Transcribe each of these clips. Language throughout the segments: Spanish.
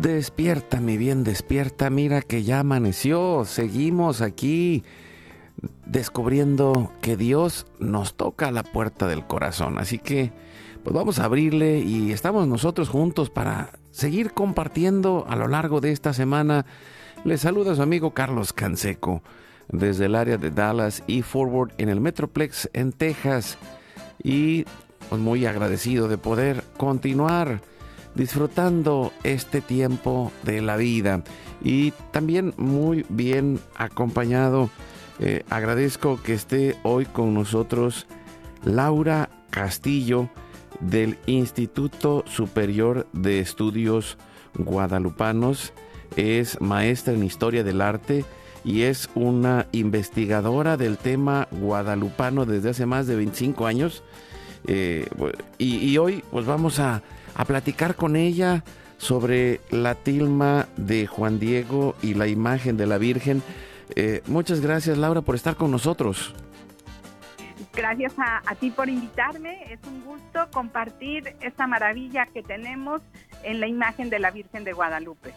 Despierta, mi bien, despierta. Mira que ya amaneció. Seguimos aquí descubriendo que Dios nos toca a la puerta del corazón. Así que, pues vamos a abrirle y estamos nosotros juntos para seguir compartiendo a lo largo de esta semana. Le saluda su amigo Carlos Canseco desde el área de Dallas y Forward en el Metroplex en Texas. Y pues muy agradecido de poder continuar disfrutando este tiempo de la vida y también muy bien acompañado. Eh, agradezco que esté hoy con nosotros Laura Castillo del Instituto Superior de Estudios Guadalupanos. Es maestra en Historia del Arte y es una investigadora del tema guadalupano desde hace más de 25 años. Eh, y, y hoy pues vamos a a platicar con ella sobre la tilma de Juan Diego y la imagen de la Virgen. Eh, muchas gracias Laura por estar con nosotros. Gracias a, a, ti por invitarme. Es un gusto compartir esta maravilla que tenemos en la imagen de la Virgen de Guadalupe.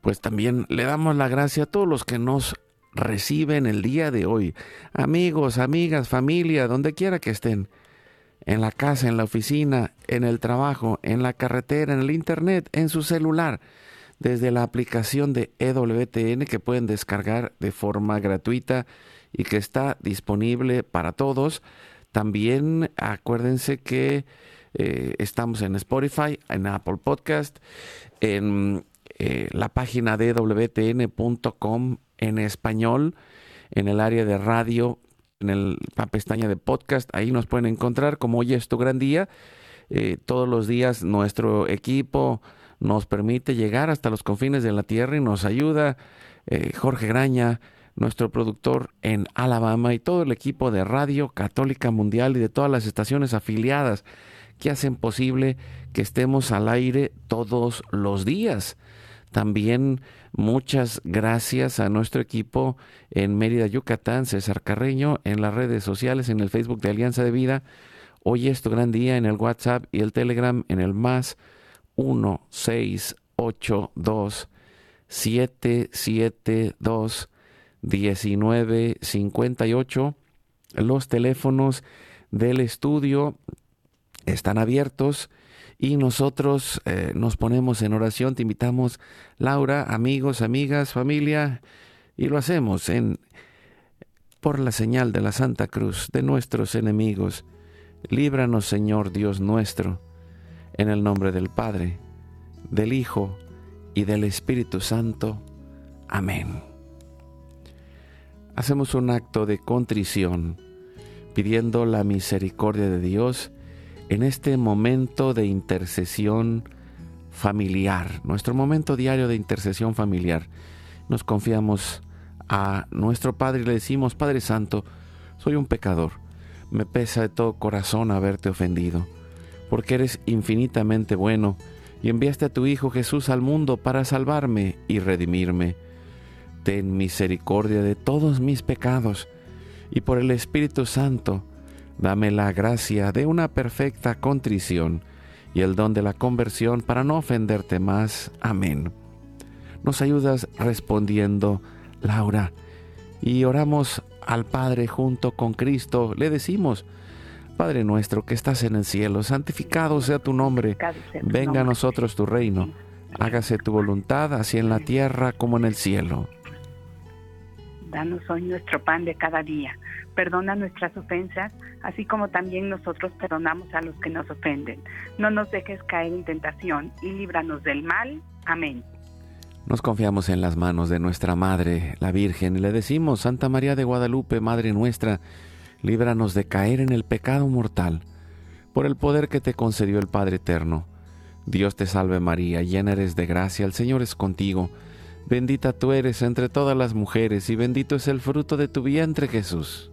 Pues también le damos la gracia a todos los que nos reciben el día de hoy. Amigos, amigas, familia, donde quiera que estén en la casa, en la oficina, en el trabajo, en la carretera, en el internet, en su celular, desde la aplicación de EWTN que pueden descargar de forma gratuita y que está disponible para todos. También acuérdense que eh, estamos en Spotify, en Apple Podcast, en eh, la página de EWTN.com en español, en el área de radio en el, la pestaña de podcast, ahí nos pueden encontrar como hoy es tu gran día. Eh, todos los días nuestro equipo nos permite llegar hasta los confines de la tierra y nos ayuda eh, Jorge Graña, nuestro productor en Alabama y todo el equipo de Radio Católica Mundial y de todas las estaciones afiliadas que hacen posible que estemos al aire todos los días. También muchas gracias a nuestro equipo en Mérida, Yucatán, César Carreño, en las redes sociales, en el Facebook de Alianza de Vida. Hoy es tu gran día en el WhatsApp y el Telegram en el más 1682 772 1958. Los teléfonos del estudio están abiertos y nosotros eh, nos ponemos en oración. Te invitamos, Laura, amigos, amigas, familia, y lo hacemos en por la señal de la Santa Cruz de nuestros enemigos. Líbranos, Señor Dios nuestro, en el nombre del Padre, del Hijo y del Espíritu Santo. Amén. Hacemos un acto de contrición, pidiendo la misericordia de Dios en este momento de intercesión familiar, nuestro momento diario de intercesión familiar. Nos confiamos a nuestro Padre y le decimos, Padre Santo, soy un pecador, me pesa de todo corazón haberte ofendido, porque eres infinitamente bueno y enviaste a tu Hijo Jesús al mundo para salvarme y redimirme. Ten misericordia de todos mis pecados y por el Espíritu Santo, Dame la gracia de una perfecta contrición y el don de la conversión para no ofenderte más. Amén. nos ayudas respondiendo, Laura. Y oramos al Padre junto con Cristo. Le decimos, Padre nuestro que estás en el cielo, santificado sea tu nombre. Venga a nosotros tu reino. Hágase tu voluntad, así en la tierra como en el cielo. Danos hoy nuestro pan de cada día. Perdona nuestras ofensas, así como también nosotros perdonamos a los que nos ofenden. No nos dejes caer en tentación y líbranos del mal. Amén. Nos confiamos en las manos de nuestra Madre, la Virgen, y le decimos, Santa María de Guadalupe, Madre nuestra, líbranos de caer en el pecado mortal, por el poder que te concedió el Padre Eterno. Dios te salve María, llena eres de gracia, el Señor es contigo, bendita tú eres entre todas las mujeres, y bendito es el fruto de tu vientre Jesús.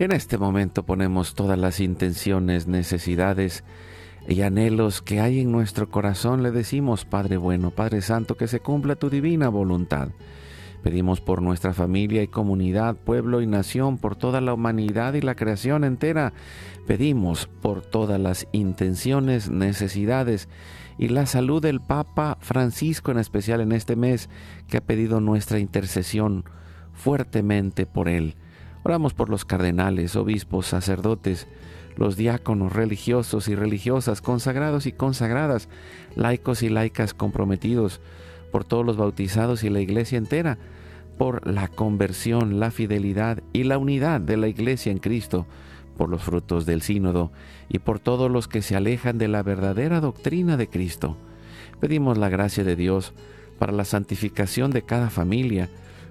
En este momento ponemos todas las intenciones, necesidades, y anhelos que hay en nuestro corazón, le decimos, Padre bueno, Padre Santo, que se cumpla tu divina voluntad. Pedimos por nuestra familia y comunidad, pueblo y nación, por toda la humanidad y la creación entera. Pedimos por todas las intenciones, necesidades y la salud del Papa Francisco, en especial en este mes, que ha pedido nuestra intercesión fuertemente por él. Oramos por los cardenales, obispos, sacerdotes, los diáconos religiosos y religiosas, consagrados y consagradas, laicos y laicas comprometidos, por todos los bautizados y la iglesia entera, por la conversión, la fidelidad y la unidad de la iglesia en Cristo, por los frutos del sínodo y por todos los que se alejan de la verdadera doctrina de Cristo. Pedimos la gracia de Dios para la santificación de cada familia,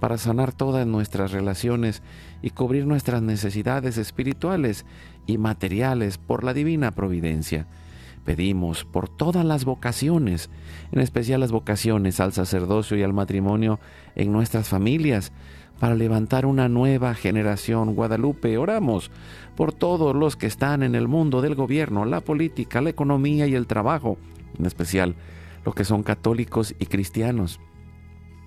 para sanar todas nuestras relaciones y cubrir nuestras necesidades espirituales y materiales por la divina providencia. Pedimos por todas las vocaciones, en especial las vocaciones al sacerdocio y al matrimonio en nuestras familias, para levantar una nueva generación Guadalupe. Oramos por todos los que están en el mundo del gobierno, la política, la economía y el trabajo, en especial los que son católicos y cristianos,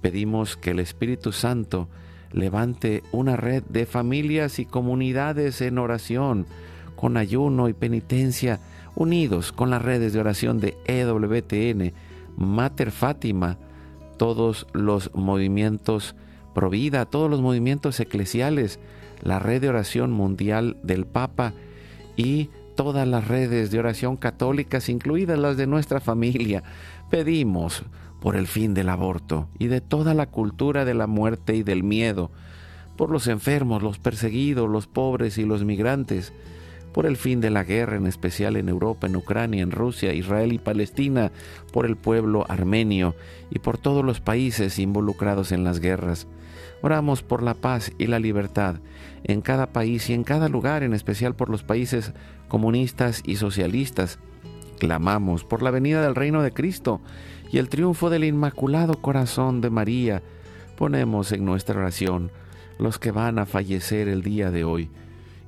Pedimos que el Espíritu Santo levante una red de familias y comunidades en oración, con ayuno y penitencia, unidos con las redes de oración de EWTN, Mater Fátima, todos los movimientos Provida, todos los movimientos eclesiales, la red de oración mundial del Papa y todas las redes de oración católicas, incluidas las de nuestra familia. Pedimos por el fin del aborto y de toda la cultura de la muerte y del miedo, por los enfermos, los perseguidos, los pobres y los migrantes, por el fin de la guerra, en especial en Europa, en Ucrania, en Rusia, Israel y Palestina, por el pueblo armenio y por todos los países involucrados en las guerras. Oramos por la paz y la libertad en cada país y en cada lugar, en especial por los países comunistas y socialistas. Clamamos por la venida del reino de Cristo y el triunfo del Inmaculado Corazón de María. Ponemos en nuestra oración los que van a fallecer el día de hoy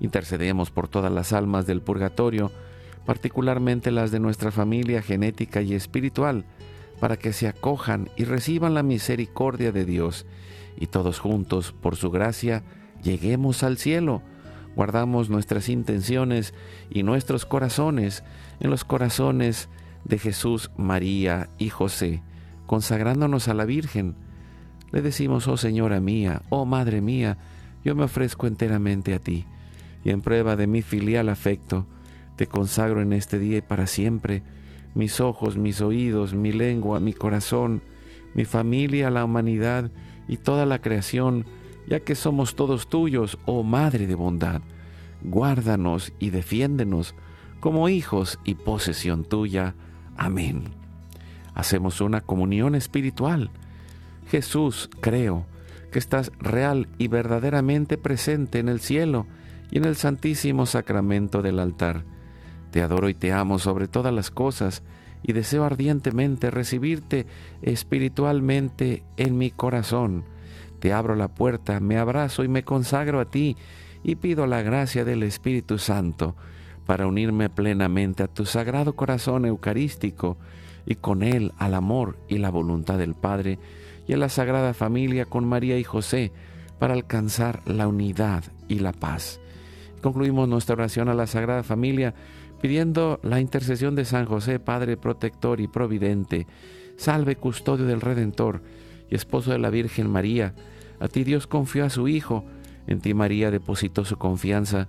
Intercedemos por todas las almas del purgatorio, particularmente las de nuestra familia genética y espiritual, para que se acojan y reciban la misericordia de Dios, y todos juntos, por su gracia, lleguemos al cielo. Guardamos nuestras intenciones y nuestros corazones en los corazones de Jesús, María y José, consagrándonos a la Virgen. Le decimos, oh Señora mía, oh Madre mía, yo me ofrezco enteramente a ti y en prueba de mi filial afecto, te consagro en este día y para siempre mis ojos, mis oídos, mi lengua, mi corazón, mi familia, la humanidad y toda la creación, ya que somos todos tuyos, oh Madre de bondad. Guárdanos y defiéndenos como hijos y posesión tuya. Amén. Hacemos una comunión espiritual. Jesús, creo que estás real y verdaderamente presente en el cielo y en el santísimo sacramento del altar. Te adoro y te amo sobre todas las cosas y deseo ardientemente recibirte espiritualmente en mi corazón. Te abro la puerta, me abrazo y me consagro a ti y pido la gracia del Espíritu Santo para unirme plenamente a tu sagrado corazón eucarístico y con él al amor y la voluntad del Padre y a la Sagrada Familia con María y José para alcanzar la unidad y la paz. Concluimos nuestra oración a la Sagrada Familia pidiendo la intercesión de San José, Padre protector y providente, salve custodio del Redentor y esposo de la Virgen María. A ti Dios confió a su Hijo, en ti María depositó su confianza,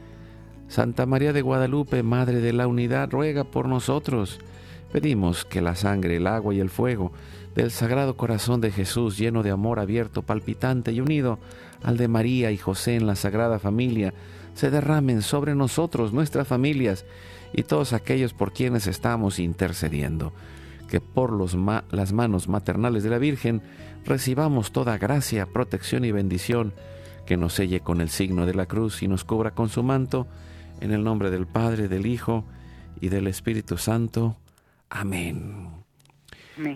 Santa María de Guadalupe, Madre de la Unidad, ruega por nosotros. Pedimos que la sangre, el agua y el fuego del Sagrado Corazón de Jesús, lleno de amor abierto, palpitante y unido al de María y José en la Sagrada Familia, se derramen sobre nosotros, nuestras familias y todos aquellos por quienes estamos intercediendo. Que por las manos maternales de la Virgen recibamos toda gracia, protección y bendición, que nos selle con el signo de la cruz y nos cubra con su manto, en el nombre del Padre, del Hijo y del Espíritu Santo. Amén.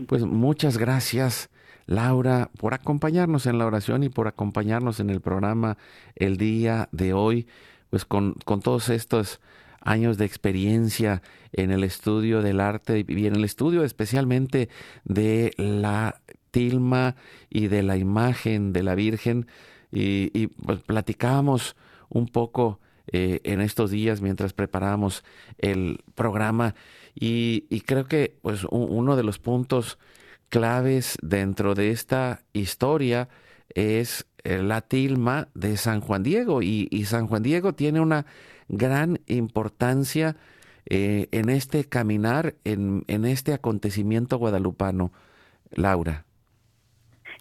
Pues muchas gracias. Laura, por acompañarnos en la oración y por acompañarnos en el programa el día de hoy, pues con, con todos estos años de experiencia en el estudio del arte y en el estudio especialmente de la tilma y de la imagen de la Virgen. Y, y pues platicábamos un poco eh, en estos días mientras preparábamos el programa y, creo que pues uno de los puntos claves dentro de esta historia es eh, la tilma de San Juan Diego y, San Juan Diego tiene una gran importancia eh, en este caminar, en, en, este acontecimiento guadalupano. Laura.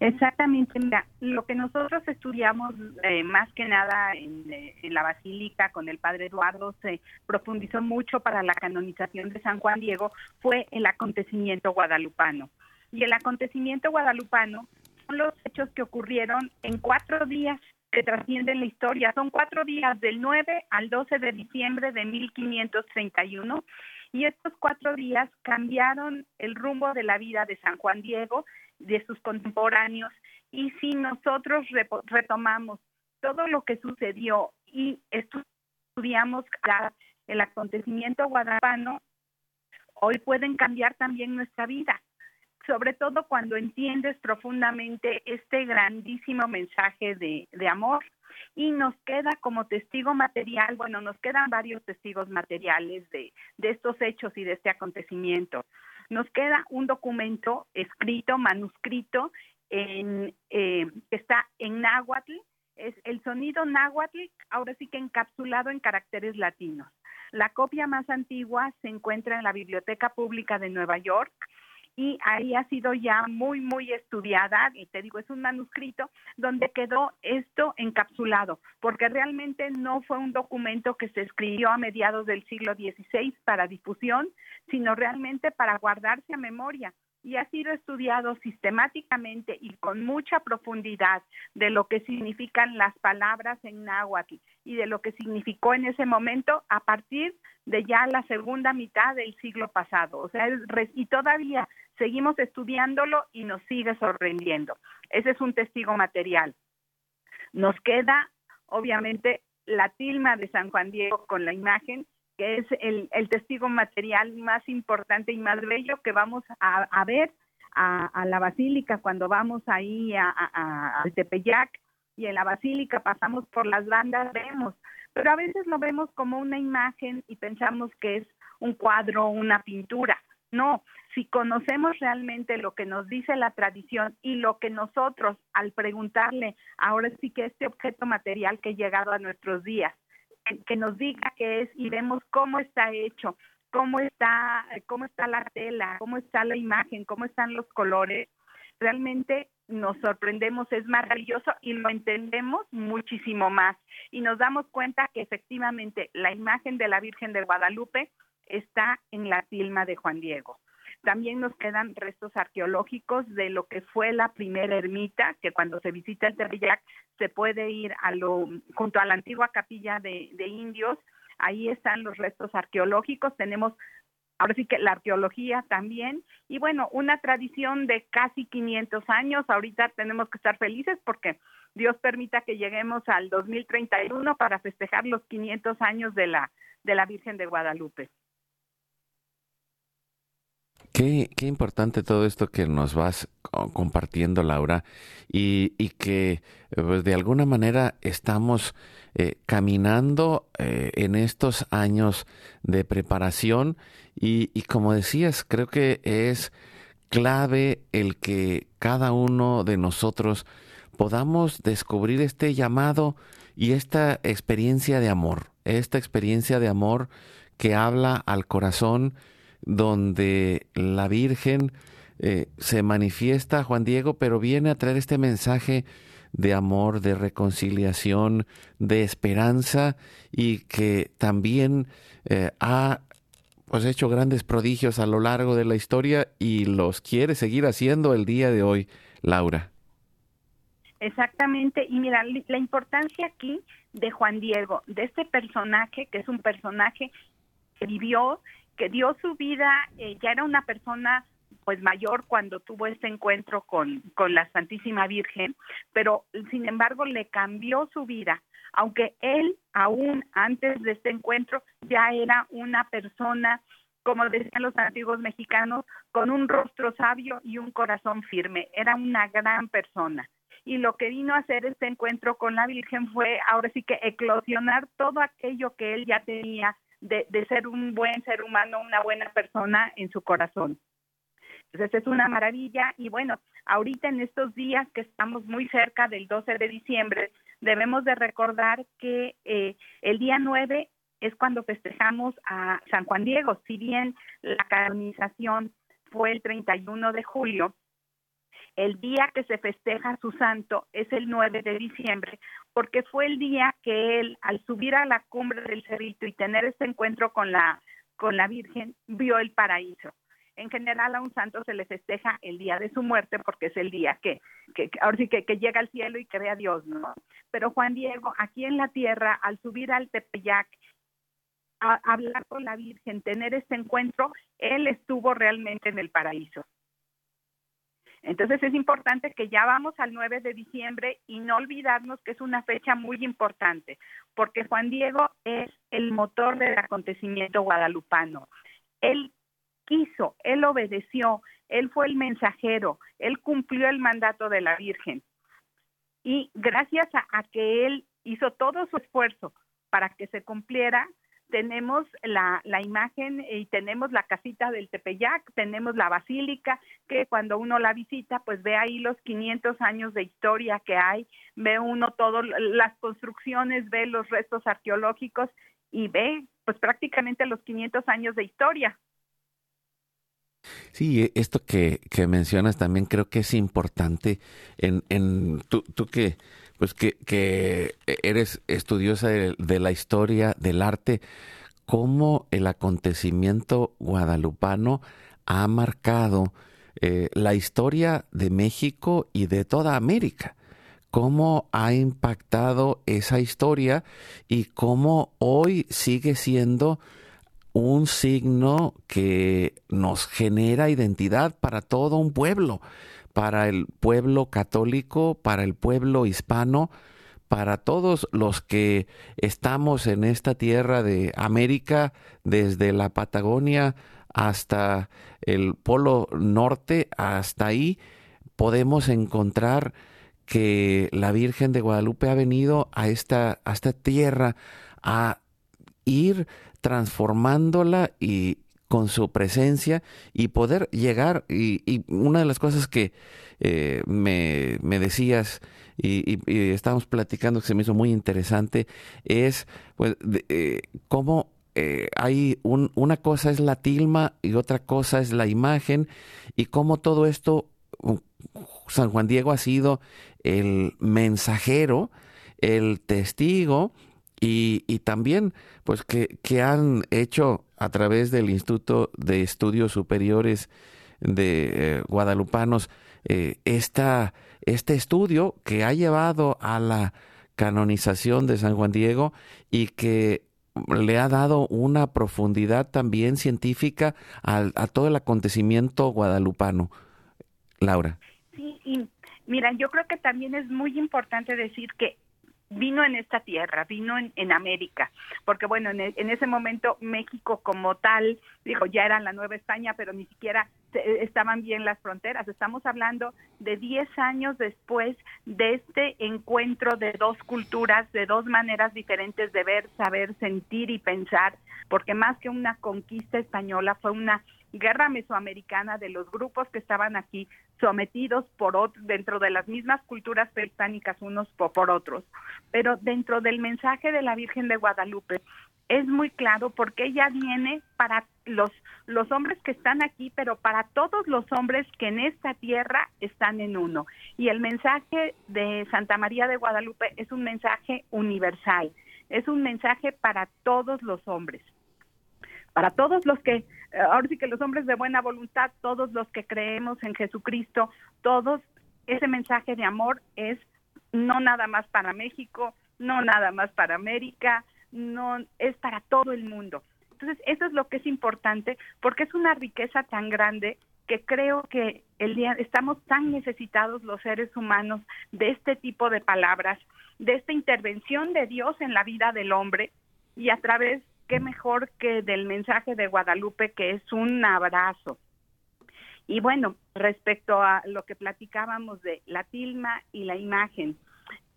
Exactamente, mira, lo que nosotros estudiamos eh, más que nada en, en, la Basílica con el Padre Eduardo se profundizó mucho para la canonización de San Juan Diego fue el acontecimiento guadalupano y el acontecimiento guadalupano son los hechos que ocurrieron en cuatro días que trascienden la historia. Son cuatro días del 9 al 12 de diciembre de 1531 y estos cuatro días cambiaron el rumbo de la vida de San Juan Diego, de sus contemporáneos y si nosotros retomamos todo lo que sucedió y estudiamos el acontecimiento guadalupano, hoy pueden cambiar también nuestra vida sobre todo cuando entiendes profundamente este grandísimo mensaje de, amor. y nos queda como testigo material, bueno, nos quedan varios testigos materiales de, de estos hechos y de este acontecimiento. Nos queda un documento escrito, manuscrito, en, eh, que está en náhuatl, es el sonido náhuatl, ahora sí que encapsulado en caracteres latinos. La copia más antigua se encuentra en la Biblioteca Pública de Nueva York y ahí ha sido ya muy, muy estudiada, y te digo, es un manuscrito donde quedó esto encapsulado, porque realmente no fue un documento que se escribió a mediados del siglo XVI para difusión, sino realmente para guardarse a memoria y ha sido estudiado sistemáticamente y con mucha profundidad de lo que significan las palabras en náhuatl y de lo que significó en ese momento a partir de ya la segunda mitad del siglo pasado. O sea, y todavía seguimos estudiándolo y nos sigue sorprendiendo. Ese es un testigo material. Nos queda, obviamente, la tilma de San Juan Diego con la imagen que es el, testigo material más importante y más bello que vamos a, ver a, la basílica cuando vamos ahí a, a, Tepeyac y en la basílica pasamos por las bandas, vemos, pero a veces lo vemos como una imagen y pensamos que es un cuadro, una pintura. No, si conocemos realmente lo que nos dice la tradición y lo que nosotros, al preguntarle, ahora sí que este objeto material que ha llegado a nuestros días, que nos diga qué es y vemos cómo está hecho, cómo está, cómo está la tela, cómo está la imagen, cómo están los colores, realmente nos sorprendemos, es maravilloso y lo entendemos muchísimo más. Y nos damos cuenta que efectivamente la imagen de la Virgen de Guadalupe está en la tilma de Juan Diego. También nos quedan restos arqueológicos de lo que fue la primera ermita, que cuando se visita el Tepeyac se puede ir a lo, junto a la antigua capilla de, de indios. Ahí están los restos arqueológicos. Tenemos ahora sí que la arqueología también, y bueno, una tradición de casi 500 años, ahorita tenemos que estar felices porque Dios permita que lleguemos al 2031 para festejar los 500 años de la, de la Virgen de Guadalupe. Qué, importante todo esto que nos vas compartiendo, Laura, y, que pues, de alguna manera estamos eh, caminando eh, en estos años de preparación y como decías, creo que es clave el que cada uno de nosotros podamos descubrir este llamado y esta experiencia de amor, esta experiencia de amor que habla al corazón, donde la Virgen eh, se manifiesta, Juan Diego, pero viene a traer este mensaje de amor, de reconciliación, de esperanza y que también eh, ha pues hecho grandes prodigios a lo largo de la historia y los quiere seguir haciendo el día de hoy, Laura. Exactamente, y mira, la importancia aquí de Juan Diego, de este personaje, que es un personaje que vivió que dio su vida, eh, ya era una persona pues mayor cuando tuvo este encuentro con, con la Santísima Virgen, pero sin embargo le cambió su vida, aunque él aún antes de este encuentro ya era una persona, como decían los antiguos mexicanos, con un rostro sabio y un corazón firme, era una gran persona. Y lo que vino a hacer este encuentro con la Virgen fue ahora sí que eclosionar todo aquello que él ya tenía de, ser un buen ser humano, una buena persona en su corazón. Entonces es una maravilla y bueno, ahorita en estos días que estamos muy cerca del 12 de diciembre, debemos de recordar que eh, el día 9 es cuando festejamos a San Juan Diego, si bien la canonización fue el 31 de julio, el día que se festeja su santo es el 9 de diciembre, porque fue el día que él, al subir a la cumbre del cerrito y tener este encuentro con la, con la Virgen, vio el paraíso. En general a un santo se le festeja el día de su muerte porque es el día que, que, ahora sí que, que, llega al cielo y ve a Dios, ¿no? Pero Juan Diego, aquí en la tierra, al subir al Tepeyac, a hablar con la Virgen, tener este encuentro, él estuvo realmente en el paraíso. Entonces es importante que ya vamos al 9 de diciembre y no olvidarnos que es una fecha muy importante, porque Juan Diego es el motor del acontecimiento guadalupano. Él quiso, él obedeció, él fue el mensajero, él cumplió el mandato de la Virgen. Y gracias a, que él hizo todo su esfuerzo para que se cumpliera tenemos la, la, imagen y tenemos la casita del Tepeyac, tenemos la basílica, que cuando uno la visita, pues ve ahí los 500 años de historia que hay, ve uno todas las construcciones, ve los restos arqueológicos y ve pues prácticamente los 500 años de historia. Sí, e, esto que, que mencionas también creo que es importante en, en tú, tú que pues que, eres estudiosa de, la historia del arte, cómo el acontecimiento guadalupano ha marcado eh, la historia de México y de toda América cómo ha impactado esa historia y cómo hoy sigue siendo un signo que nos genera identidad para todo un pueblo para el pueblo católico, para el pueblo hispano, para todos los que estamos en esta tierra de América, desde la Patagonia hasta el Polo Norte, hasta ahí, podemos encontrar que la Virgen de Guadalupe ha venido a esta, a esta tierra a ir transformándola y con su presencia y poder llegar. Y, una de las cosas que eh, me, decías y, y, estábamos platicando que se me hizo muy interesante es pues, eh, cómo eh, hay un, una cosa es la tilma y otra cosa es la imagen y cómo todo esto, San Juan Diego ha sido el mensajero, el testigo y, y también pues que, que, han hecho a través del Instituto de Estudios Superiores de eh, Guadalupanos eh, esta, este estudio que ha llevado a la canonización de San Juan Diego y que le ha dado una profundidad también científica a, a todo el acontecimiento guadalupano. Laura. Sí, y mira, yo creo que también es muy importante decir que vino en esta tierra, vino en, en América, porque bueno, en, en, ese momento México como tal, dijo, ya era la Nueva España, pero ni siquiera estaban bien las fronteras. Estamos hablando de 10 años después de este encuentro de dos culturas, de dos maneras diferentes de ver, saber, sentir y pensar, porque más que una conquista española fue una guerra mesoamericana de los grupos que estaban aquí sometidos por dentro de las mismas culturas prehispánicas unos por otros. Pero dentro del mensaje de la Virgen de Guadalupe es muy claro porque ella viene para los, hombres que están aquí, pero para todos los hombres que en esta tierra están en uno. Y el mensaje de Santa María de Guadalupe es un mensaje universal, es un mensaje para todos los hombres para todos los que, ahora sí que los hombres de buena voluntad, todos los que creemos en Jesucristo, todos, ese mensaje de amor es no nada más para México, no nada más para América, no es para todo el mundo. Entonces, eso es lo que es importante porque es una riqueza tan grande que creo que el día estamos tan necesitados los seres humanos de este tipo de palabras, de esta intervención de Dios en la vida del hombre y a través qué mejor que del mensaje de Guadalupe, que es un abrazo. Y bueno, respecto a lo que platicábamos de la tilma y la imagen,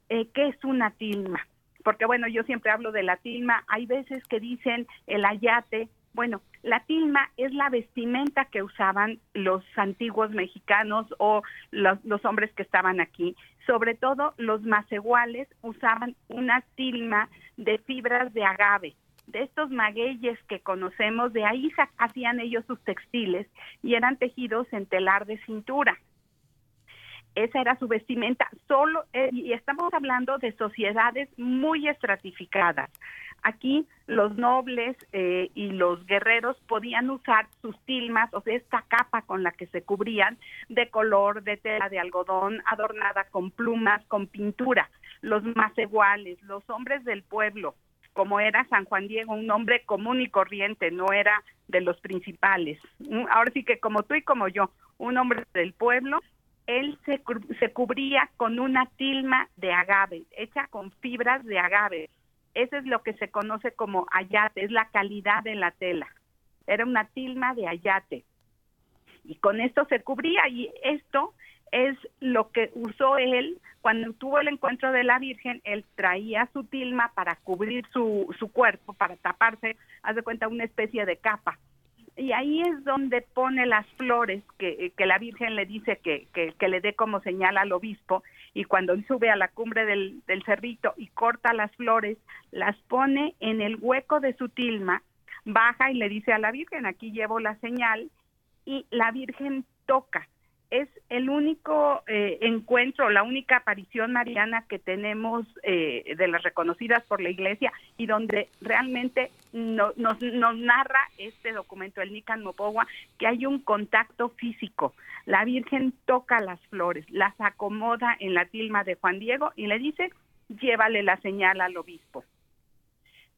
eh, ¿qué es una tilma? Porque bueno, yo siempre hablo de la tilma, hay veces que dicen el ayate, bueno, la tilma es la vestimenta que usaban los antiguos mexicanos o los, hombres que estaban aquí. Sobre todo los macehuales usaban una tilma de fibras de agave de estos magueyes que conocemos, de ahí hacían ellos sus textiles y eran tejidos en telar de cintura. Esa era su vestimenta, solo, eh, y estamos hablando de sociedades muy estratificadas. Aquí los nobles eh, y los guerreros podían usar sus tilmas, o sea, esta capa con la que se cubrían, de color, de tela de algodón, adornada con plumas, con pintura. Los más iguales, los hombres del pueblo, como era San Juan Diego, un hombre común y corriente, no era de los principales. Ahora sí que como tú y como yo, un hombre del pueblo, él se, se cubría con una tilma de agave, hecha con fibras de agave. Eso es lo que se conoce como ayate, es la calidad de la tela. Era una tilma de ayate. Y con esto se cubría y esto es lo que usó él cuando tuvo el encuentro de la Virgen, él traía su tilma para cubrir su, su cuerpo, para taparse, haz de cuenta, una especie de capa. Y ahí es donde pone las flores que, que la Virgen le dice que, que, le dé como señal al obispo. Y cuando él sube a la cumbre del, del cerrito y corta las flores, las pone en el hueco de su tilma, baja y le dice a la Virgen, aquí llevo la señal, y la Virgen toca es el único eh, encuentro, la única aparición mariana que tenemos eh, de las reconocidas por la Iglesia y donde realmente nos, nos, narra este documento, el Nican Mopogua, que hay un contacto físico. La Virgen toca las flores, las acomoda en la tilma de Juan Diego y le dice, llévale la señal al obispo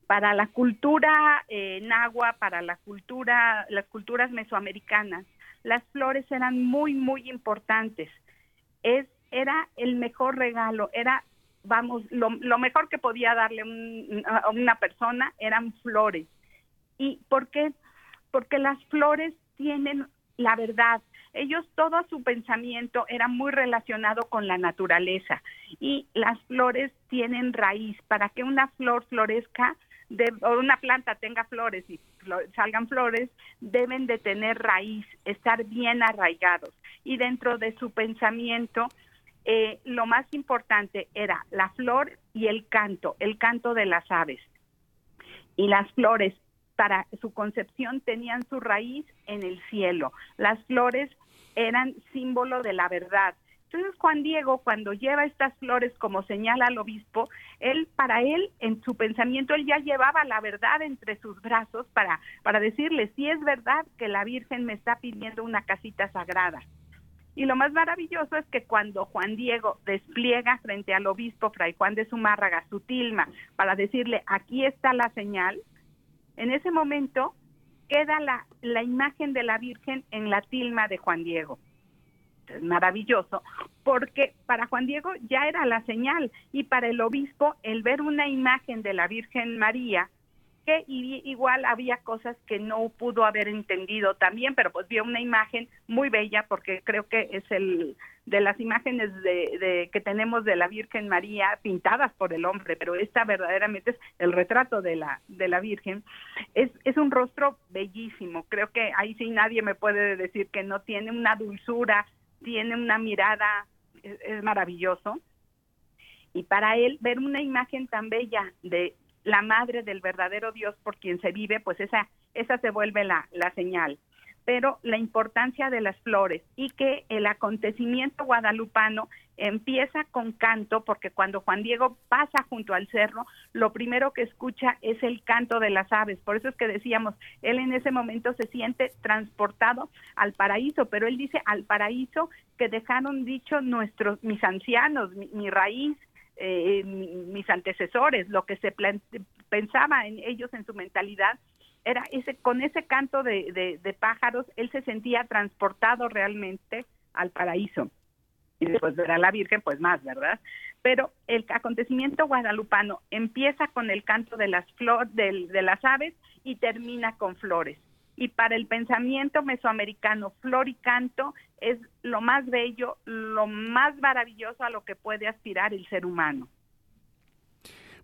para la cultura eh, nahua, para la cultura, las culturas mesoamericanas, las flores eran muy, muy importantes. Es, era el mejor regalo, era, vamos, lo, mejor que podía darle a una persona eran flores. ¿Y por qué? Porque las flores tienen la verdad. Ellos, todo su pensamiento era muy relacionado con la naturaleza y las flores tienen raíz. Para que una flor florezca, de, o una planta tenga flores y salgan flores, deben de tener raíz, estar bien arraigados. Y dentro de su pensamiento, eh, lo más importante era la flor y el canto, el canto de las aves. Y las flores, para su concepción, tenían su raíz en el cielo. Las flores eran símbolo de la verdad, entonces Juan Diego, cuando lleva estas flores como señala al obispo, él, para él, en su pensamiento, él ya llevaba la verdad entre sus brazos para, para decirle, si es verdad que la Virgen me está pidiendo una casita sagrada. Y lo más maravilloso es que cuando Juan Diego despliega frente al obispo Fray Juan de Zumárraga su tilma para decirle, aquí está la señal, en ese momento queda la, la imagen de la Virgen en la tilma de Juan Diego maravilloso, porque para Juan Diego ya era la señal y para el obispo el ver una imagen de la Virgen María, que igual había cosas que no pudo haber entendido también, pero pues vio una imagen muy bella porque creo que es el de las imágenes de, que tenemos de la Virgen María pintadas por el hombre, pero esta verdaderamente es el retrato de la de la Virgen. Es es un rostro bellísimo. Creo que ahí sí nadie me puede decir que no tiene una dulzura, tiene una mirada, es, maravilloso. Y para él ver una imagen tan bella de la madre del verdadero Dios por quien se vive, pues esa, esa se vuelve la, la señal pero la importancia de las flores y que el acontecimiento guadalupano empieza con canto, porque cuando Juan Diego pasa junto al cerro, lo primero que escucha es el canto de las aves. Por eso es que decíamos, él en ese momento se siente transportado al paraíso, pero él dice al paraíso que dejaron dicho nuestros, mis ancianos, mi, raíz, eh, mis antecesores, lo que se pensaba en ellos en su mentalidad era ese con ese canto de, de, pájaros él se sentía transportado realmente al paraíso y después ver a la Virgen pues más verdad pero el acontecimiento guadalupano empieza con el canto de las flores de las aves y termina con flores. Y para el pensamiento mesoamericano flor y canto es lo más bello lo más maravilloso a lo que puede aspirar el ser humano.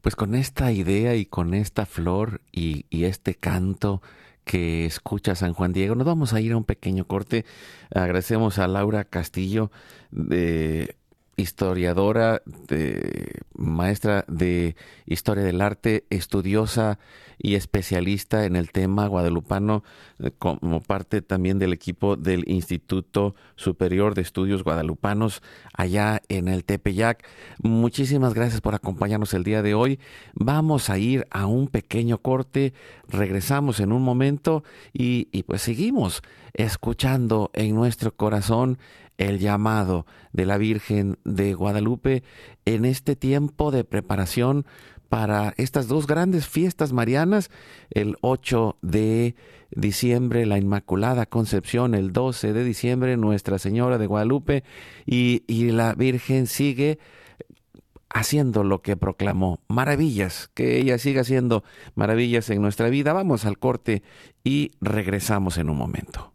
Pues con esta idea y con esta flor y, este canto que escucha San Juan Diego, nos vamos a ir a un pequeño corte. Agradecemos a Laura Castillo de historiadora, maestra de historia del arte, estudiosa y especialista en el tema guadalupano, eh, como parte también del equipo del Instituto Superior de Estudios Guadalupanos allá en el Tepeyac. Muchísimas gracias por acompañarnos el día de hoy. Vamos a ir a un pequeño corte, regresamos en un momento y, y pues seguimos escuchando en nuestro corazón el llamado de la Virgen de Guadalupe en este tiempo de preparación para estas dos grandes fiestas marianas, el 8 de diciembre la Inmaculada Concepción, el 12 de diciembre Nuestra Señora de Guadalupe y, y la Virgen sigue haciendo lo que proclamó, maravillas, que ella siga haciendo maravillas en nuestra vida. Vamos al corte y regresamos en un momento.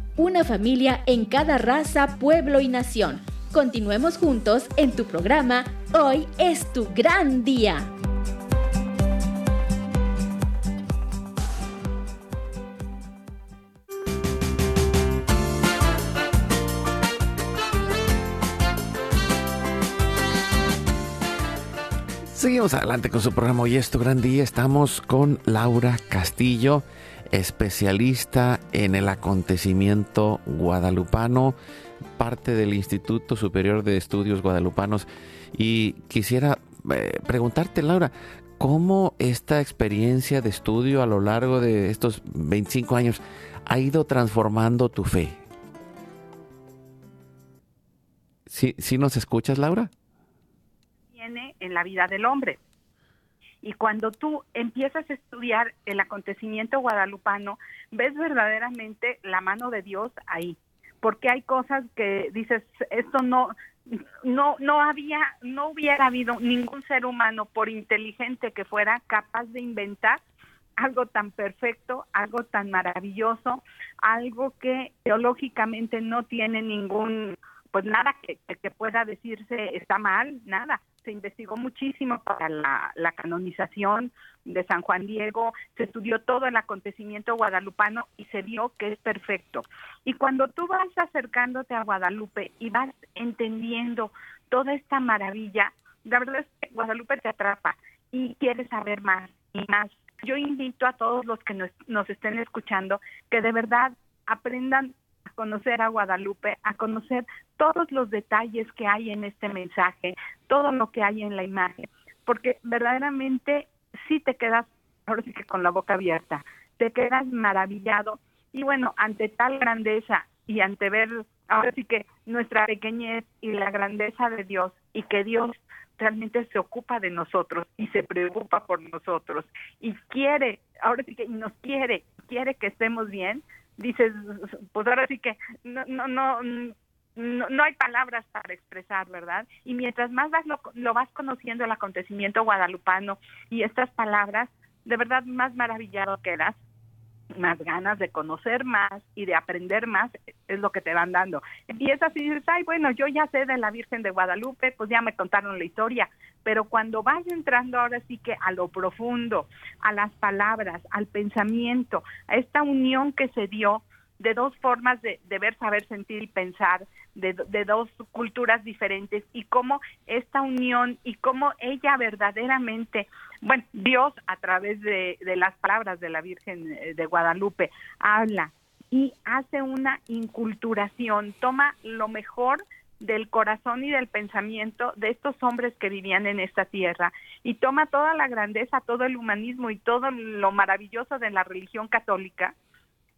una familia en cada raza, pueblo y nación. Continuemos juntos en tu programa Hoy es tu gran día. Seguimos adelante con su programa Hoy es tu gran día. Estamos con Laura Castillo especialista en el acontecimiento guadalupano, parte del Instituto Superior de Estudios Guadalupanos. Y quisiera eh, preguntarte, Laura, ¿cómo esta experiencia de estudio a lo largo de estos 25 años ha ido transformando tu fe? ¿Sí, ¿sí nos escuchas, Laura? Tiene en la vida del hombre. Y cuando tú empiezas a estudiar el acontecimiento guadalupano, ves verdaderamente la mano de Dios ahí. Porque hay cosas que dices, esto no, no, no había, no hubiera habido ningún ser humano, por inteligente que fuera, capaz de inventar algo tan perfecto, algo tan maravilloso, algo que teológicamente no tiene ningún, pues nada que, que pueda decirse está mal, nada se investigó muchísimo para la, canonización de San Juan Diego, se estudió todo el acontecimiento guadalupano y se vio que es perfecto. Y cuando tú vas acercándote a Guadalupe y vas entendiendo toda esta maravilla, la verdad es que Guadalupe te atrapa y quieres saber más y más. Yo invito a todos los que nos, nos estén escuchando que de verdad aprendan a conocer a Guadalupe, a conocer todos los detalles que hay en este mensaje, todo lo que hay en la imagen, porque verdaderamente sí te quedas, ahora sí que con la boca abierta, te quedas maravillado. Y bueno, ante tal grandeza y ante ver ahora sí que nuestra pequeñez y la grandeza de Dios y que Dios realmente se ocupa de nosotros y se preocupa por nosotros y quiere, ahora sí que nos quiere, quiere que estemos bien, dices, pues ahora sí que no, no, no, no, hay palabras para expresar, ¿verdad? Y mientras más vas lo, lo, vas conociendo el acontecimiento guadalupano y estas palabras, de verdad más maravillado quedas más ganas de conocer más y de aprender más es lo que te van dando. Empiezas y dices, ay, bueno, yo ya sé de la Virgen de Guadalupe, pues ya me contaron la historia, pero cuando vas entrando ahora sí que a lo profundo, a las palabras, al pensamiento, a esta unión que se dio de dos formas de, ver, saber, sentir y pensar, de, dos culturas diferentes y cómo esta unión y cómo ella verdaderamente, bueno, Dios a través de, de las palabras de la Virgen eh, de Guadalupe habla y hace una inculturación, toma lo mejor del corazón y del pensamiento de estos hombres que vivían en esta tierra y toma toda la grandeza, todo el humanismo y todo lo maravilloso de la religión católica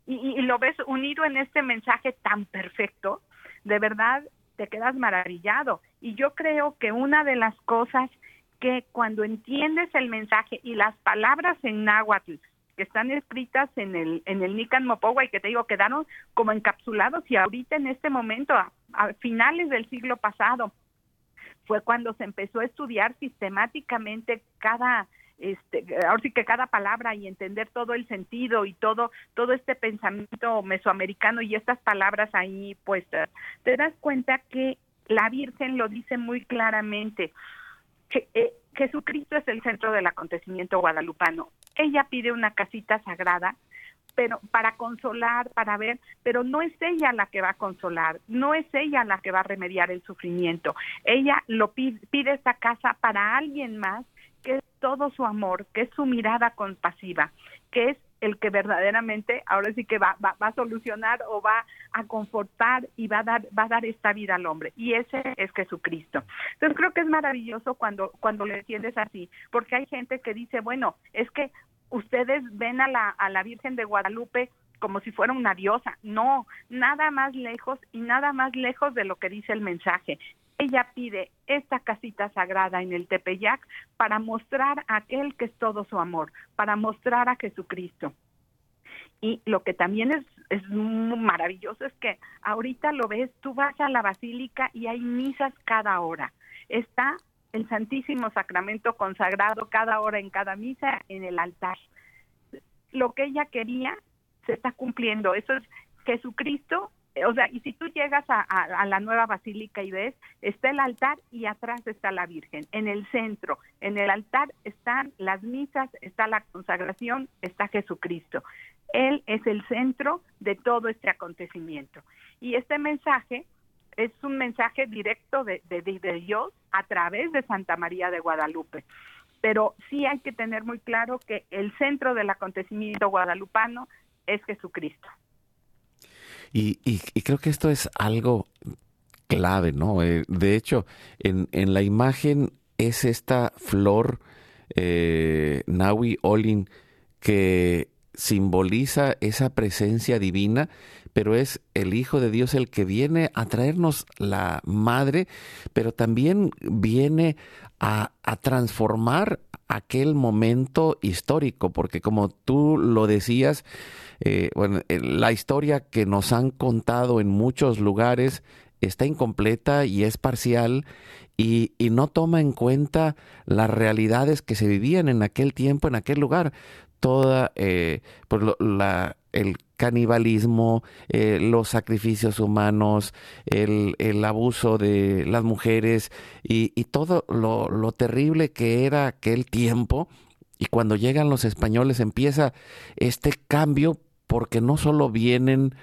y, lo ves unido en este mensaje tan perfecto, de verdad te quedas maravillado. Y yo creo que una de las cosas que cuando entiendes el mensaje y las palabras en náhuatl que están escritas en el en el Nican Mopowa y que te digo quedaron como encapsulados y ahorita en este momento a, finales del siglo pasado fue cuando se empezó a estudiar sistemáticamente cada este, ahora sí que cada palabra y entender todo el sentido y todo, todo este pensamiento mesoamericano y estas palabras ahí puestas, te das cuenta que la Virgen lo dice muy claramente, eh, Jesucristo es el centro del acontecimiento guadalupano. Ella pide una casita sagrada pero para consolar, para ver, pero no es ella la que va a consolar, no es ella la que va a remediar el sufrimiento. Ella lo pide, pide esta casa para alguien más que es todo su amor, que es su mirada compasiva, que es el que verdaderamente ahora sí que va, va, a solucionar o va a confortar y va a dar va a dar esta vida al hombre y ese es Jesucristo. Entonces creo que es maravilloso cuando cuando le entiendes así, porque hay gente que dice, bueno, es que ustedes ven a la a la Virgen de Guadalupe como si fuera una diosa. No, nada más lejos y nada más lejos de lo que dice el mensaje. Ella pide esta casita sagrada en el Tepeyac para mostrar a aquel que es todo su amor, para mostrar a Jesucristo. Y lo que también es, es maravilloso es que ahorita lo ves, tú vas a la basílica y hay misas cada hora. Está el Santísimo Sacramento consagrado cada hora en cada misa en el altar. Lo que ella quería se está cumpliendo. Eso es Jesucristo o sea, y si tú llegas a, la nueva basílica y ves, está el altar y atrás está la Virgen, en el centro, en el altar están las misas, está la consagración, está Jesucristo. Él es el centro de todo este acontecimiento. Y este mensaje es un mensaje directo de, de, de Dios a través de Santa María de Guadalupe. Pero sí hay que tener muy claro que el centro del acontecimiento guadalupano es Jesucristo. Y, creo que esto es algo clave, ¿no? Eh, de hecho, en, la imagen es esta flor eh, Nawi Olin que simboliza esa presencia divina, pero es el Hijo de Dios el que viene a traernos la madre, pero también viene a, a transformar aquel momento histórico, porque como tú lo decías, eh, bueno, eh, la historia que nos han contado en muchos lugares está incompleta y es parcial y, no toma en cuenta las realidades que se vivían en aquel tiempo, en aquel lugar. Toda eh, pues la, el canibalismo, los sacrificios humanos, el, el, abuso de las mujeres y, y todo lo, lo, terrible que era aquel tiempo. Y cuando llegan los españoles empieza este cambio porque no solo vienen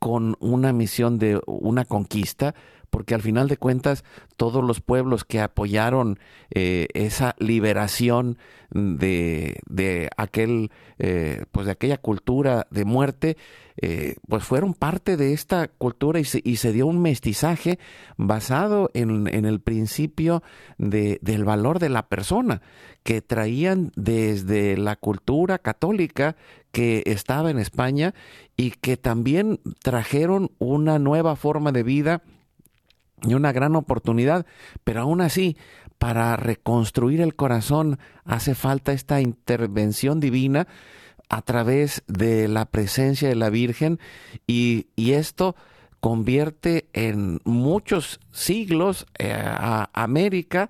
con una misión de una conquista, porque al final de cuentas todos los pueblos que apoyaron eh, esa liberación de, de aquel eh, pues de aquella cultura de muerte eh, pues fueron parte de esta cultura y se, y se dio un mestizaje basado en, en el principio de, del valor de la persona que traían desde la cultura católica que estaba en España y que también trajeron una nueva forma de vida y una gran oportunidad, pero aún así, para reconstruir el corazón hace falta esta intervención divina a través de la presencia de la Virgen y, esto convierte en muchos siglos eh, a América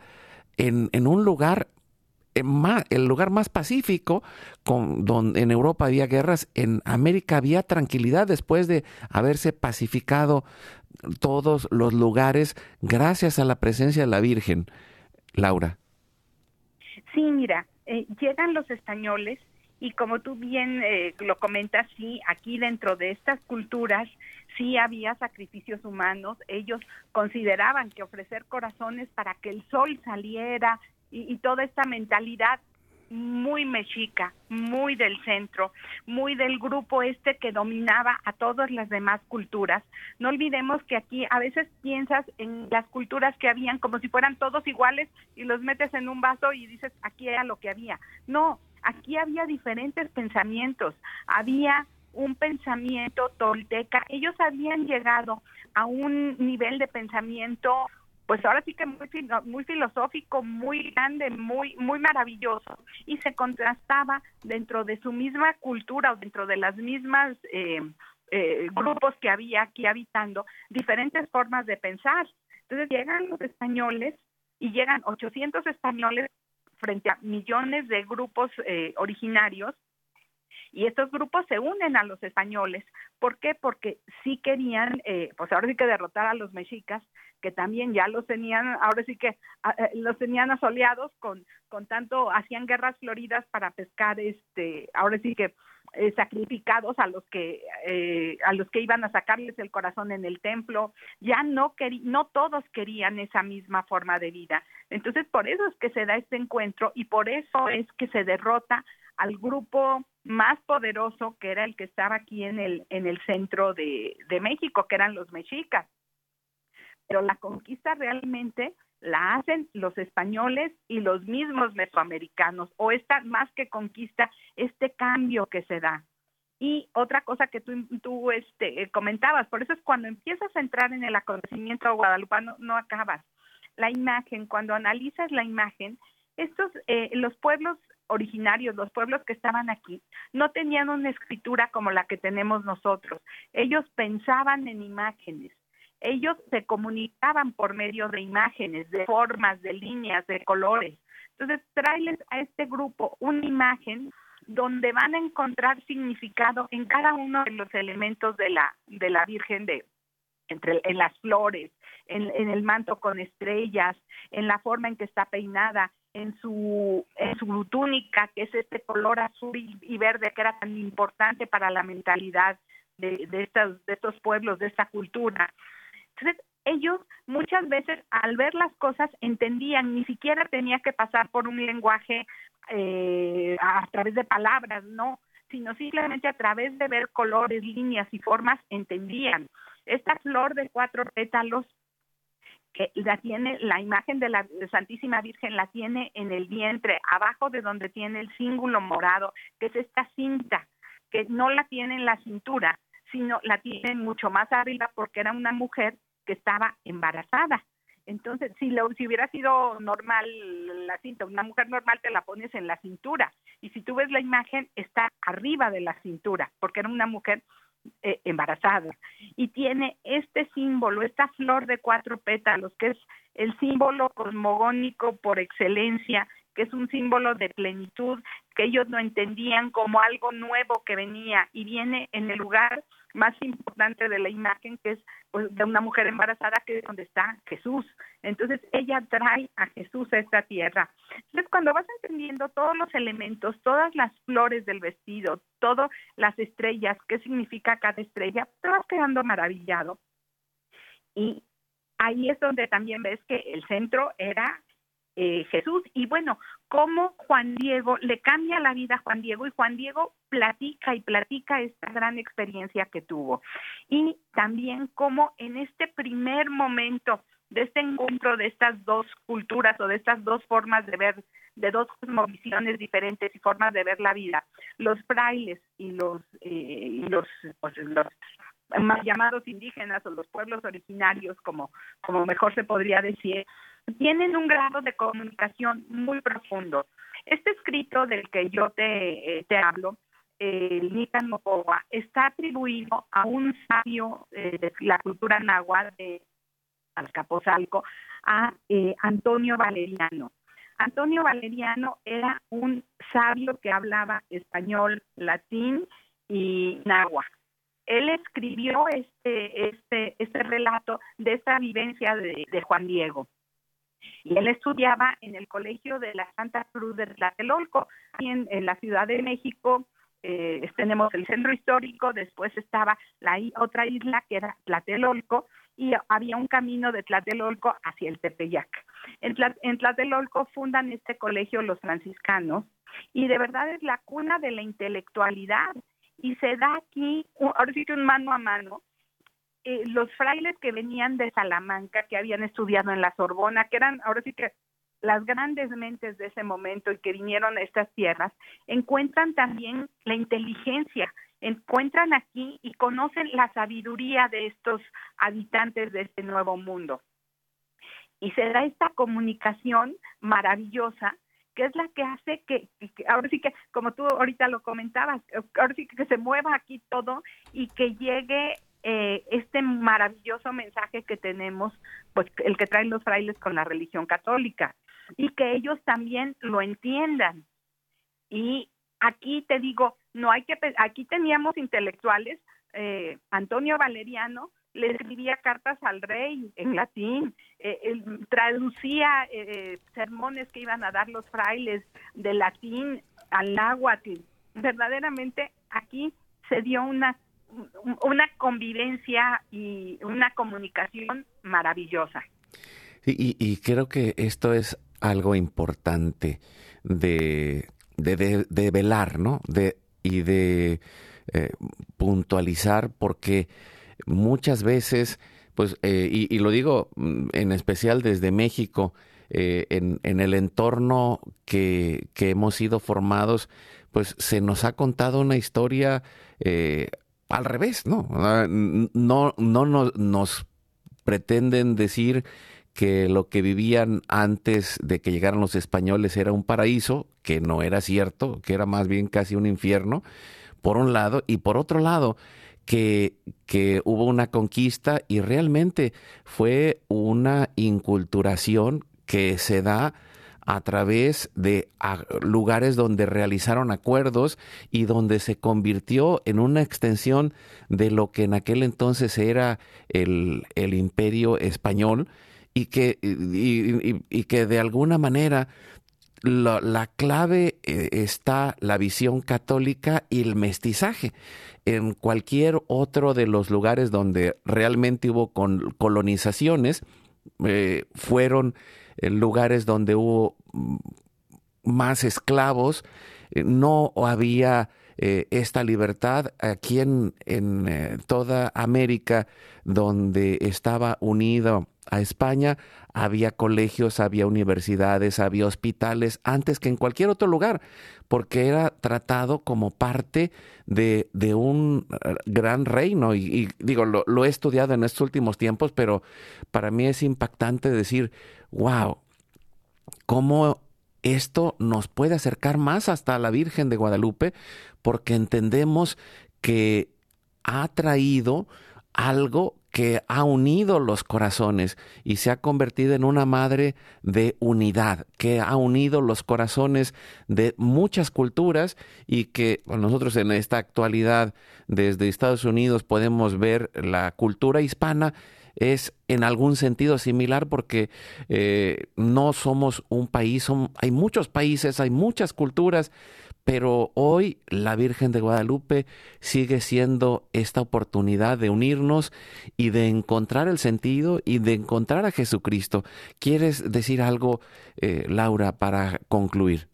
en, en, un lugar más, el lugar más pacífico, con, donde en Europa había guerras, en América había tranquilidad después de haberse pacificado todos los lugares gracias a la presencia de la Virgen. Laura. Sí, mira, eh, llegan los españoles Y como tú bien eh, lo comentas, sí, aquí dentro de estas culturas sí había sacrificios humanos. Ellos consideraban que ofrecer corazones para que el sol saliera y, y toda esta mentalidad muy mexica, muy del centro, muy del grupo este que dominaba a todas las demás culturas. No olvidemos que aquí a veces piensas en las culturas que habían como si fueran todos iguales y los metes en un vaso y dices aquí era lo que había. No, aquí había diferentes pensamientos, había un pensamiento tolteca, ellos habían llegado a un nivel de pensamiento pues ahora sí que muy, muy filosófico, muy grande, muy, muy maravilloso, y se contrastaba dentro de su misma cultura o dentro de las mismas eh, eh, grupos que había aquí habitando, diferentes formas de pensar. Entonces llegan los españoles y llegan 800 españoles frente a millones de grupos eh, originarios y estos grupos se unen a los españoles. ¿Por qué? Porque sí querían, eh, pues ahora sí que derrotar a los mexicas, que también ya los tenían, ahora sí que ah, eh, los tenían asoleados con, con tanto, hacían guerras floridas para pescar, este, ahora sí que eh, sacrificados a los que a los que iban a sacarles el corazón en el templo ya no no todos querían esa misma forma de vida entonces por eso es que se da este encuentro y por eso es que se derrota al grupo más poderoso que era el que estaba aquí en el, en el centro de, de México, que eran los mexicas. Pero la conquista realmente la hacen los españoles y los mismos mesoamericanos, o esta más que conquista, este cambio que se da. Y otra cosa que tú, tú este, comentabas, por eso es cuando empiezas a entrar en el acontecimiento guadalupano, no acabas. La imagen, cuando analizas la imagen, estos, eh, los pueblos originarios, los pueblos que estaban aquí, no tenían una escritura como la que tenemos nosotros. Ellos pensaban en imágenes. Ellos se comunicaban por medio de imágenes, de formas, de líneas, de colores. Entonces, tráeles a este grupo una imagen donde van a encontrar significado en cada uno de los elementos de la, de la Virgen de, entre, en las flores, en, en, el manto con estrellas, en la forma en que está peinada, en su, en su túnica, que es este color azul y, verde que era tan importante para la mentalidad de, de, estos, de estos pueblos, de esta cultura. Entonces, ellos muchas veces al ver las cosas entendían, ni siquiera tenía que pasar por un lenguaje eh, a través de palabras, no, sino simplemente a través de ver colores, líneas y formas entendían. Esta flor de cuatro pétalos que la tiene, la imagen de la Santísima Virgen la tiene en el vientre, abajo de donde tiene el símbolo morado, que es esta cinta, que no la tiene en la cintura, sino la tiene mucho más arriba porque era una mujer que estaba embarazada. Entonces, si, lo, si hubiera sido normal la cinta, una mujer normal te la pones en la cintura. Y si tú ves la imagen, está arriba de la cintura, porque era una mujer eh, embarazada y tiene este símbolo, esta flor de cuatro pétalos, que es el símbolo cosmogónico por excelencia, que es un símbolo de plenitud, que ellos no entendían como algo nuevo que venía y viene en el lugar más importante de la imagen, que es pues, de una mujer embarazada, que es donde está Jesús. Entonces ella trae a Jesús a esta tierra. Entonces cuando vas entendiendo todos los elementos, todas las flores del vestido, todas las estrellas, qué significa cada estrella, te vas quedando maravillado. Y ahí es donde también ves que el centro era eh, Jesús. Y bueno, cómo Juan Diego le cambia la vida a Juan Diego y Juan Diego platica y platica esta gran experiencia que tuvo. Y también cómo en este primer momento de este encuentro de estas dos culturas o de estas dos formas de ver, de dos cosmovisiones diferentes y formas de ver la vida, los frailes y los, eh, los, pues, más llamados indígenas o los pueblos originarios, como, como mejor se podría decir, tienen un grado de comunicación muy profundo. Este escrito del que yo te, eh, te hablo, el Nican Mopowa, está atribuido a un sabio eh, de la cultura náhuatl de Azcapotzalco, a eh, Antonio Valeriano. Antonio Valeriano era un sabio que hablaba español, latín y náhuatl. Él escribió este, este, este relato de esta vivencia de Juan Diego. Y él estudiaba en el Colegio de la Santa Cruz de Tlatelolco, en, en la Ciudad de México. Eh, tenemos el centro histórico, después estaba la otra isla que era Tlatelolco, y había un camino de Tlatelolco hacia el Tepeyac. En, en Tlatelolco fundan este colegio los franciscanos y de verdad es la cuna de la intelectualidad y se da aquí, ahora sí que un mano a mano, eh, los frailes que venían de Salamanca, que habían estudiado en la Sorbona, que eran ahora sí que las grandes mentes de ese momento y que vinieron a estas tierras, encuentran también la inteligencia, encuentran aquí y conocen la sabiduría de estos habitantes de este nuevo mundo. Y se da esta comunicación maravillosa que es la que hace que, ahora sí que, como tú ahorita lo comentabas, ahora sí que, se mueva aquí todo y que llegue eh, este maravilloso mensaje que tenemos, pues el que traen los frailes con la religión católica y que ellos también lo entiendan. Y aquí te digo, no hay que, aquí teníamos intelectuales, eh, Antonio Valeriano le escribía cartas al rey en latín, eh, traducía eh, sermones que iban a dar los frailes de latín al náhuatl. Verdaderamente aquí se dio una una convivencia y una comunicación maravillosa. y, creo que esto es algo importante de, de, velar, ¿no? De, y de eh, puntualizar porque muchas veces, pues, eh, y, lo digo mm, en especial desde México, eh, en, en, el entorno que, que, hemos sido formados, pues se nos ha contado una historia al revés, ¿no? No, no nos, nos pretenden decir que lo que vivían antes de que llegaran los españoles era un paraíso, que no era cierto, que era más bien casi un infierno, por un lado, y por otro lado, que, que hubo una conquista y realmente fue una inculturación que se da a través de lugares donde realizaron acuerdos y donde se convirtió en una extensión de lo que en aquel entonces era el, el imperio español y que, y, que de alguna manera la, la, clave eh, está la visión católica y el mestizaje. En cualquier otro de los lugares donde realmente hubo colonizaciones, eh, fueron lugares donde hubo mm, más esclavos, no había esta libertad aquí en, en toda América donde estaba unido a España había colegios, había universidades, había hospitales, antes que en cualquier otro lugar, porque era tratado como parte de, un eh, gran reino. Y, digo, lo, lo, he estudiado en estos últimos tiempos, pero para mí es impactante decir, wow, cómo esto nos puede acercar más hasta la Virgen de Guadalupe, porque entendemos que ha traído algo que ha unido los corazones y se ha convertido en una madre de unidad, que ha unido los corazones de muchas culturas y que nosotros en esta actualidad desde Estados Unidos podemos ver la cultura hispana es en algún sentido similar porque eh, no somos un país, hay muchos países, hay muchas culturas pero hoy la Virgen de Guadalupe sigue siendo esta oportunidad de unirnos y de encontrar el sentido y de encontrar a Jesucristo. ¿Quieres decir algo, eh, Laura, para concluir?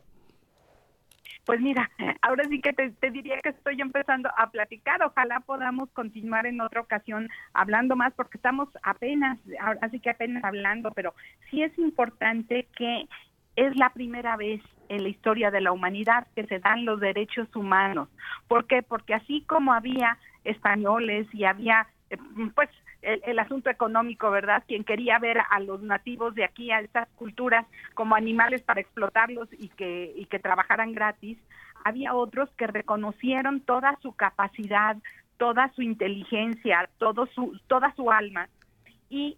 Pues mira, ahora sí que te, diría que estoy empezando a platicar. Ojalá podamos continuar en otra ocasión hablando más porque estamos apenas, así que apenas hablando, pero sí es importante que es la primera vez en la historia de la humanidad que se dan los derechos humanos. ¿Por qué? Porque así como había españoles y había, eh, pues, el, asunto económico, ¿verdad? Quien quería ver a los nativos de aquí, a estas culturas, como animales para explotarlos y que, y que trabajaran gratis, había otros que reconocieron toda su capacidad, toda su inteligencia, todo su, toda su alma y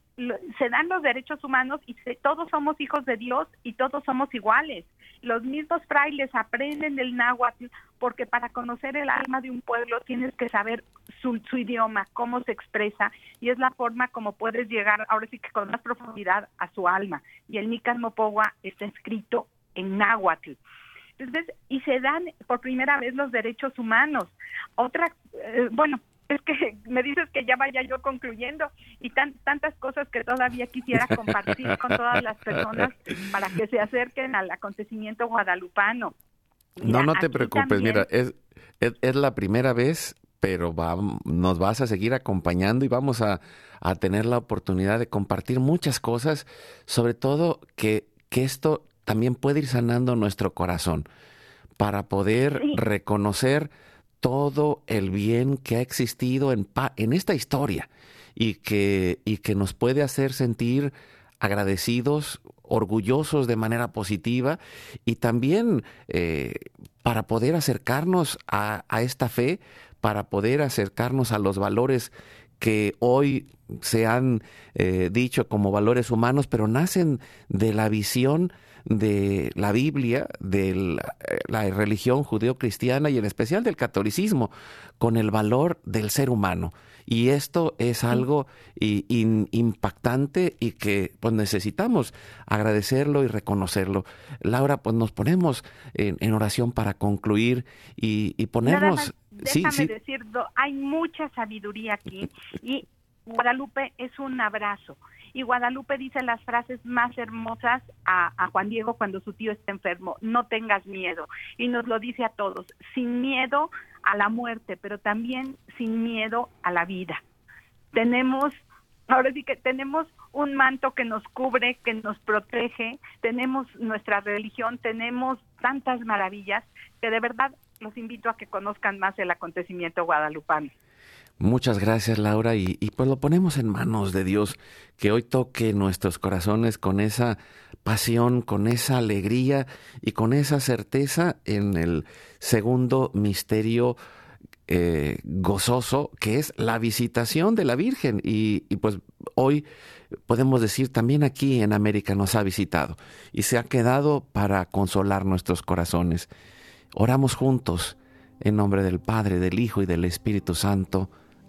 se dan los derechos humanos y todos somos hijos de Dios y todos somos iguales. Los mismos frailes aprenden del náhuatl porque para conocer el alma de un pueblo tienes que saber su, idioma, cómo se expresa y es la forma como puedes llegar ahora sí que con más profundidad a su alma. Y el Nican Mopogua está escrito en náhuatl. Entonces, y se dan por primera vez los derechos humanos. Otra, eh, bueno, es que me dices que ya vaya yo concluyendo y tan, tantas cosas que todavía quisiera compartir con todas las personas para que se acerquen al acontecimiento guadalupano. no, no te preocupes, mira, es, es, la primera vez, pero nos vas a seguir acompañando y vamos a, a, tener la oportunidad de compartir muchas cosas, sobre todo que, que esto también puede ir sanando nuestro corazón para poder reconocer todo el bien que ha existido en, en esta historia y que, y que nos puede hacer sentir agradecidos, orgullosos de manera positiva y también eh, para poder acercarnos a, esta fe, para poder acercarnos a los valores que hoy se han eh, dicho como valores humanos, pero nacen de la visión de la Biblia, de la, religión judeo-cristiana y en especial del catolicismo, con el valor del ser humano. Y esto es algo impactante y que pues necesitamos agradecerlo y reconocerlo. Laura, pues nos ponemos en, oración para concluir y, y ponernos... déjame decirlo, hay mucha sabiduría aquí y Guadalupe es un abrazo y Guadalupe dice las frases más hermosas a, Juan Diego cuando su tío está enfermo, no tengas miedo. Y nos lo dice a todos, sin miedo a la muerte, pero también sin miedo a la vida. Tenemos ahora sí que tenemos un manto que nos cubre, que nos protege, tenemos nuestra religión, tenemos tantas maravillas que de verdad los invito a que conozcan más el acontecimiento guadalupano. Muchas gracias Laura y, pues lo ponemos en manos de Dios, que hoy toque nuestros corazones con esa pasión, con esa alegría y con esa certeza en el segundo misterio eh, gozoso que es la visitación de la Virgen y, y pues hoy podemos decir también aquí en América nos ha visitado y se ha quedado para consolar nuestros corazones. Oramos juntos en nombre del Padre, del Hijo y del Espíritu Santo.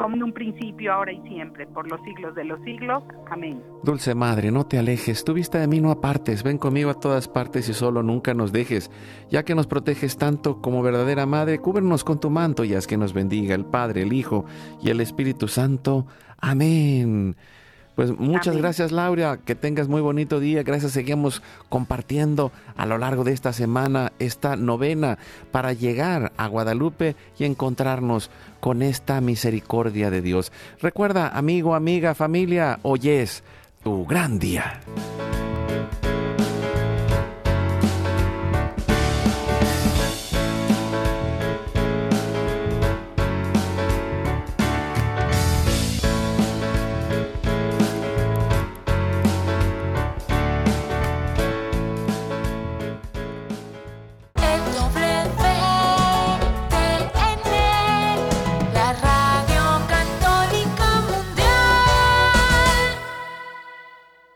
como en un principio, ahora y siempre, por los siglos de los siglos. Amén. Dulce Madre, no te alejes, tu vista de mí no apartes, ven conmigo a todas partes y solo nunca nos dejes, ya que nos proteges tanto como verdadera Madre, cúbrenos con tu manto y haz que nos bendiga el Padre, el Hijo y el Espíritu Santo. Amén. Pues muchas gracias Laura, que tengas muy bonito día, gracias, seguimos compartiendo a lo largo de esta semana esta novena para llegar a Guadalupe y encontrarnos con esta misericordia de Dios. Recuerda, amigo, amiga, familia, hoy es tu gran día.